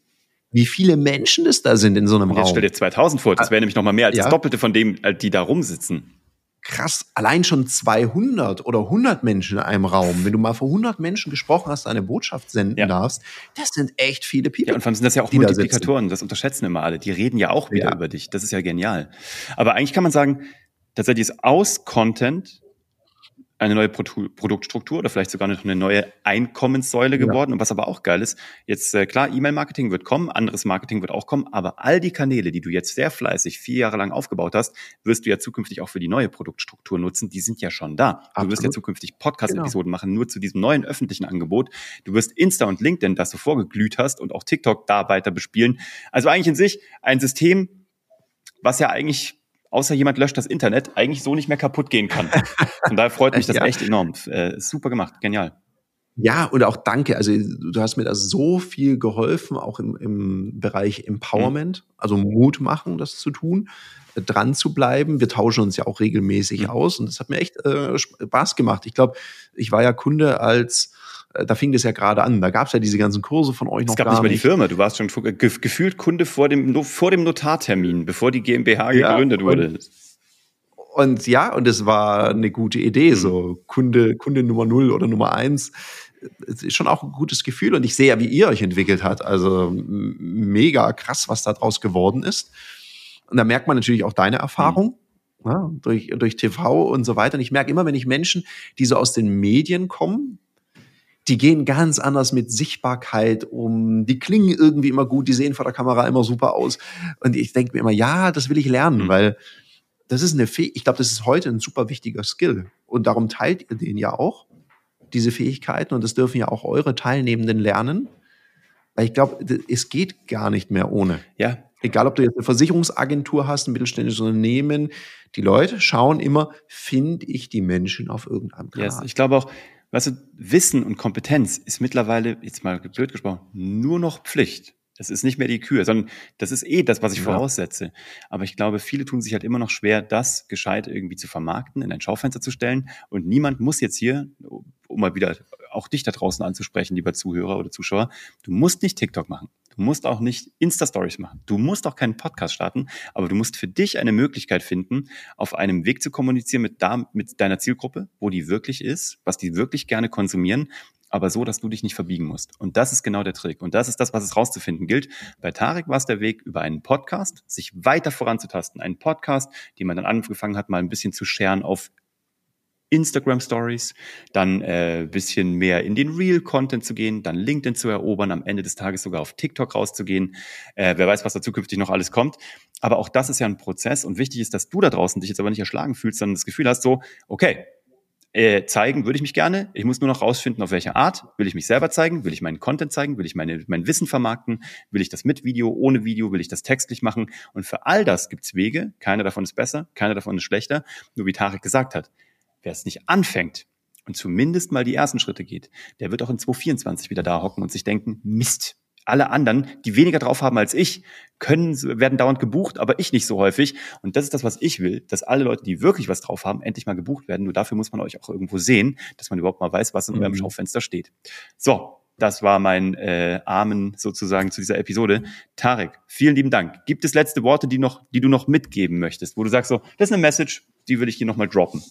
Wie viele Menschen das da sind in so einem Raum. Jetzt stell dir 2000 vor, das ah, wäre nämlich noch mal mehr als ja. das Doppelte von dem, äh, die da rumsitzen krass, allein schon 200 oder 100 Menschen in einem Raum, wenn du mal vor 100 Menschen gesprochen hast, eine Botschaft senden ja. darfst, das sind echt viele People. Ja, und vor allem sind das ja auch Multiplikatoren, da das unterschätzen immer alle. Die reden ja auch wieder ja. über dich. Das ist ja genial. Aber eigentlich kann man sagen, tatsächlich ist aus Content eine neue Produktstruktur oder vielleicht sogar noch eine neue Einkommenssäule geworden. Ja. Und was aber auch geil ist, jetzt äh, klar, E-Mail-Marketing wird kommen, anderes Marketing wird auch kommen, aber all die Kanäle, die du jetzt sehr fleißig vier Jahre lang aufgebaut hast, wirst du ja zukünftig auch für die neue Produktstruktur nutzen. Die sind ja schon da. Absolut. Du wirst ja zukünftig Podcast-Episoden genau. machen, nur zu diesem neuen öffentlichen Angebot. Du wirst Insta und LinkedIn, das du vorgeglüht hast und auch TikTok da weiter bespielen. Also eigentlich in sich ein System, was ja eigentlich außer jemand löscht das Internet, eigentlich so nicht mehr kaputt gehen kann. Von daher freut mich das ja. echt enorm. Äh, super gemacht, genial. Ja, und auch danke. Also du hast mir da so viel geholfen, auch im, im Bereich Empowerment, mhm. also Mut machen, das zu tun, äh, dran zu bleiben. Wir tauschen uns ja auch regelmäßig mhm. aus und das hat mir echt äh, Spaß gemacht. Ich glaube, ich war ja Kunde als da fing das ja gerade an. Da gab es ja diese ganzen Kurse von euch noch. Es gab nicht mal die Firma. Du warst schon gefühlt Kunde vor dem, vor dem Notartermin, bevor die GmbH ja, gegründet wurde. Und, ja, und es war eine gute Idee, mhm. so Kunde, Kunde Nummer null oder Nummer eins. es ist schon auch ein gutes Gefühl und ich sehe ja, wie ihr euch entwickelt habt. Also mega krass, was da draus geworden ist. Und da merkt man natürlich auch deine Erfahrung. Mhm. Ja, durch, durch TV und so weiter. Und ich merke immer, wenn ich Menschen, die so aus den Medien kommen, die gehen ganz anders mit Sichtbarkeit um. Die klingen irgendwie immer gut, die sehen vor der Kamera immer super aus. Und ich denke mir immer, ja, das will ich lernen, mhm. weil das ist eine Fähigkeit, ich glaube, das ist heute ein super wichtiger Skill. Und darum teilt ihr den ja auch, diese Fähigkeiten. Und das dürfen ja auch eure Teilnehmenden lernen. Weil ich glaube, es geht gar nicht mehr ohne. Ja. Egal, ob du jetzt eine Versicherungsagentur hast, ein mittelständisches Unternehmen, die Leute schauen immer, finde ich die Menschen auf irgendeinem Kanal. Yes. Ich glaube auch, weißt du, Wissen und Kompetenz ist mittlerweile, jetzt mal blöd gesprochen, nur noch Pflicht. Das ist nicht mehr die Kühe, sondern das ist eh das, was ich ja. voraussetze. Aber ich glaube, viele tun sich halt immer noch schwer, das gescheit irgendwie zu vermarkten, in ein Schaufenster zu stellen. Und niemand muss jetzt hier, um mal wieder auch dich da draußen anzusprechen, lieber Zuhörer oder Zuschauer, du musst nicht TikTok machen. Du musst auch nicht Insta-Stories machen. Du musst auch keinen Podcast starten, aber du musst für dich eine Möglichkeit finden, auf einem Weg zu kommunizieren mit, da, mit deiner Zielgruppe, wo die wirklich ist, was die wirklich gerne konsumieren aber so, dass du dich nicht verbiegen musst. Und das ist genau der Trick. Und das ist das, was es rauszufinden gilt. Bei Tarek war es der Weg über einen Podcast, sich weiter voranzutasten. Einen Podcast, den man dann angefangen hat, mal ein bisschen zu scheren auf Instagram Stories, dann äh, bisschen mehr in den Real-Content zu gehen, dann LinkedIn zu erobern, am Ende des Tages sogar auf TikTok rauszugehen. Äh, wer weiß, was da zukünftig noch alles kommt. Aber auch das ist ja ein Prozess und wichtig ist, dass du da draußen dich jetzt aber nicht erschlagen fühlst, sondern das Gefühl hast, so, okay, äh, zeigen würde ich mich gerne. Ich muss nur noch rausfinden, auf welche Art. Will ich mich selber zeigen? Will ich meinen Content zeigen? Will ich meine, mein Wissen vermarkten? Will ich das mit Video, ohne Video? Will ich das textlich machen? Und für all das gibt's Wege. Keiner davon ist besser, keiner davon ist schlechter. Nur wie Tarek gesagt hat, wer es nicht anfängt und zumindest mal die ersten Schritte geht, der wird auch in 2024 wieder da hocken und sich denken, Mist, alle anderen, die weniger drauf haben als ich, können, werden dauernd gebucht, aber ich nicht so häufig. Und das ist das, was ich will, dass alle Leute, die wirklich was drauf haben, endlich mal gebucht werden. Nur dafür muss man euch auch irgendwo sehen, dass man überhaupt mal weiß, was in mhm. eurem Schaufenster steht. So, das war mein äh, Amen sozusagen zu dieser Episode. Tarek, vielen lieben Dank. Gibt es letzte Worte, die noch, die du noch mitgeben möchtest, wo du sagst so, das ist eine Message, die will ich dir nochmal droppen?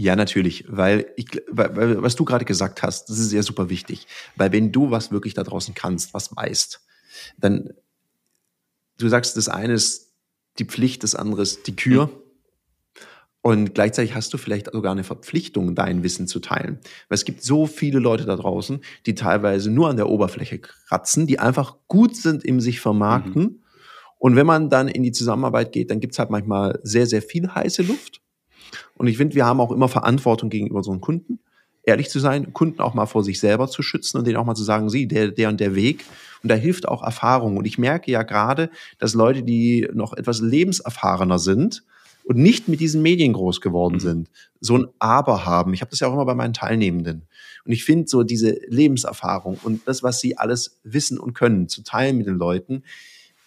Ja, natürlich, weil, ich, weil, was du gerade gesagt hast, das ist ja super wichtig. Weil wenn du was wirklich da draußen kannst, was weißt, dann, du sagst, das eine ist die Pflicht, das andere ist die Kür. Mhm. Und gleichzeitig hast du vielleicht sogar eine Verpflichtung, dein Wissen zu teilen. Weil es gibt so viele Leute da draußen, die teilweise nur an der Oberfläche kratzen, die einfach gut sind im sich vermarkten. Mhm. Und wenn man dann in die Zusammenarbeit geht, dann gibt's halt manchmal sehr, sehr viel heiße Luft. Und ich finde, wir haben auch immer Verantwortung gegenüber unseren Kunden, ehrlich zu sein, Kunden auch mal vor sich selber zu schützen und denen auch mal zu sagen, sie, der, der und der Weg. Und da hilft auch Erfahrung. Und ich merke ja gerade, dass Leute, die noch etwas lebenserfahrener sind und nicht mit diesen Medien groß geworden mhm. sind, so ein Aber haben. Ich habe das ja auch immer bei meinen Teilnehmenden. Und ich finde so diese Lebenserfahrung und das, was sie alles wissen und können, zu teilen mit den Leuten,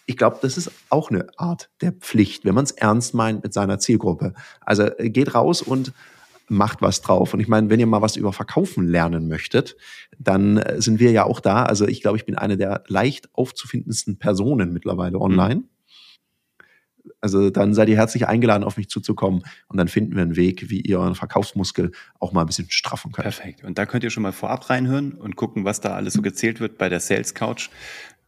ich glaube, das ist auch eine Art der Pflicht, wenn man es ernst meint mit seiner Zielgruppe. Also äh, geht raus und macht was drauf. Und ich meine, wenn ihr mal was über Verkaufen lernen möchtet, dann äh, sind wir ja auch da. Also ich glaube, ich bin eine der leicht aufzufindendsten Personen mittlerweile mhm. online. Also dann seid ihr herzlich eingeladen, auf mich zuzukommen und dann finden wir einen Weg, wie ihr euren Verkaufsmuskel auch mal ein bisschen straffen könnt. Perfekt. Und da könnt ihr schon mal vorab reinhören und gucken, was da alles so gezählt wird bei der Sales Couch.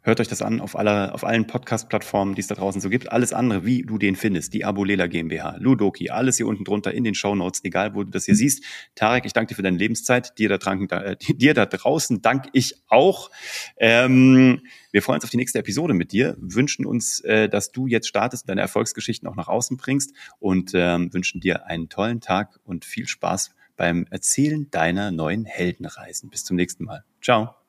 Hört euch das an auf, aller, auf allen Podcast-Plattformen, die es da draußen so gibt. Alles andere, wie du den findest, die Abolela GmbH, Ludoki, alles hier unten drunter in den Show Notes, egal wo du das hier siehst. Tarek, ich danke dir für deine Lebenszeit. Dir da, dran, äh, dir da draußen danke ich auch. Ähm, wir freuen uns auf die nächste Episode mit dir, wünschen uns, äh, dass du jetzt startest und deine Erfolgsgeschichten auch nach außen bringst und ähm, wünschen dir einen tollen Tag und viel Spaß beim Erzählen deiner neuen Heldenreisen. Bis zum nächsten Mal. Ciao.